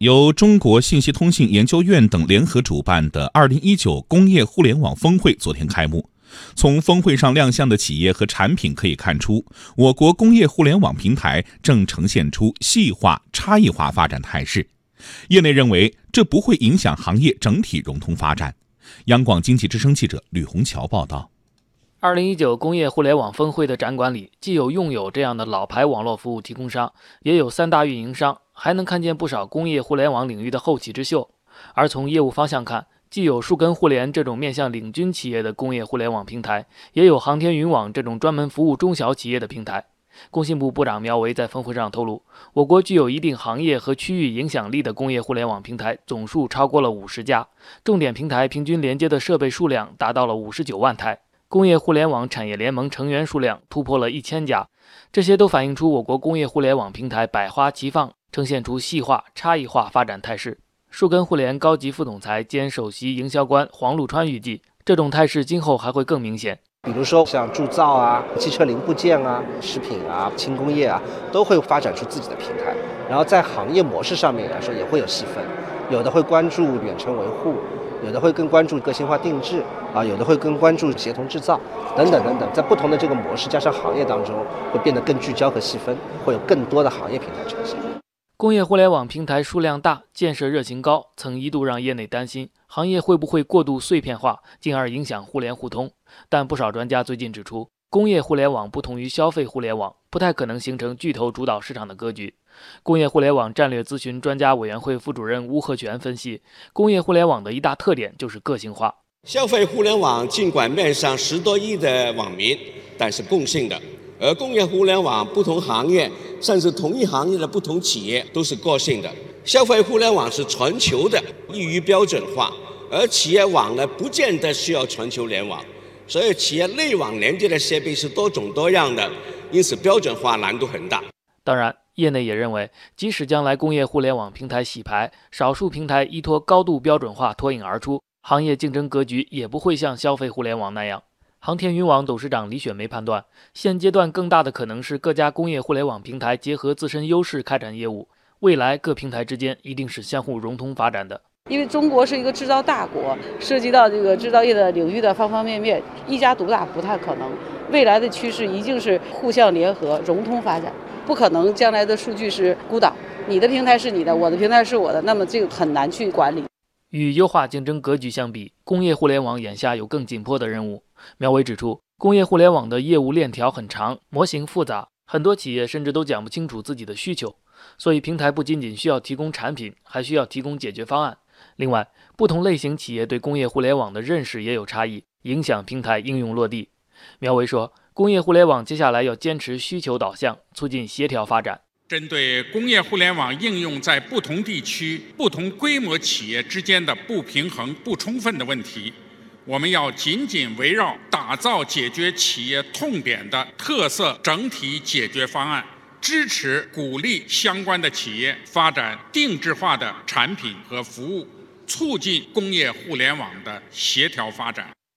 由中国信息通信研究院等联合主办的二零一九工业互联网峰会昨天开幕。从峰会上亮相的企业和产品可以看出，我国工业互联网平台正呈现出细化、差异化发展态势。业内认为，这不会影响行业整体融通发展。央广经济之声记者吕红桥报道。二零一九工业互联网峰会的展馆里，既有用友这样的老牌网络服务提供商，也有三大运营商，还能看见不少工业互联网领域的后起之秀。而从业务方向看，既有树根互联这种面向领军企业的工业互联网平台，也有航天云网这种专门服务中小企业的平台。工信部部长苗圩在峰会上透露，我国具有一定行业和区域影响力的工业互联网平台总数超过了五十家，重点平台平均连接的设备数量达到了五十九万台。工业互联网产业联盟成员数量突破了一千家，这些都反映出我国工业互联网平台百花齐放，呈现出细化、差异化发展态势。树根互联高级副总裁兼首席营销官黄陆川预计，这种态势今后还会更明显。比如说像铸造啊、汽车零部件啊、食品啊、轻工业啊，都会发展出自己的平台。然后在行业模式上面来说，也会有细分，有的会关注远程维护。有的会更关注个性化定制啊，有的会更关注协同制造等等等等，在不同的这个模式加上行业当中，会变得更聚焦和细分，会有更多的行业平台呈现。工业互联网平台数量大，建设热情高，曾一度让业内担心行业会不会过度碎片化，进而影响互联互通。但不少专家最近指出，工业互联网不同于消费互联网，不太可能形成巨头主导市场的格局。工业互联网战略咨询专家委员会副主任邬贺全分析，工业互联网的一大特点就是个性化。消费互联网尽管面上十多亿的网民，但是共性的；而工业互联网不同行业甚至同一行业的不同企业都是个性的。消费互联网是全球的，易于标准化；而企业网呢，不见得需要全球联网，所以企业内网连接的设备是多种多样的，因此标准化难度很大。当然。业内也认为，即使将来工业互联网平台洗牌，少数平台依托高度标准化脱颖而出，行业竞争格局也不会像消费互联网那样。航天云网董事长李雪梅判断，现阶段更大的可能是各家工业互联网平台结合自身优势开展业务，未来各平台之间一定是相互融通发展的。因为中国是一个制造大国，涉及到这个制造业的领域的方方面面，一家独大不太可能。未来的趋势一定是互相联合、融通发展。不可能，将来的数据是孤岛，你的平台是你的，我的平台是我的，那么这个很难去管理。与优化竞争格局相比，工业互联网眼下有更紧迫的任务。苗圩指出，工业互联网的业务链条很长，模型复杂，很多企业甚至都讲不清楚自己的需求，所以平台不仅仅需要提供产品，还需要提供解决方案。另外，不同类型企业对工业互联网的认识也有差异，影响平台应用落地。苗圩说。工业互联网接下来要坚持需求导向，促进协调发展。针对工业互联网应用在不同地区、不同规模企业之间的不平衡不充分的问题，我们要紧紧围绕打造解决企业痛点的特色整体解决方案，支持鼓励相关的企业发展定制化的产品和服务，促进工业互联网的协调发展。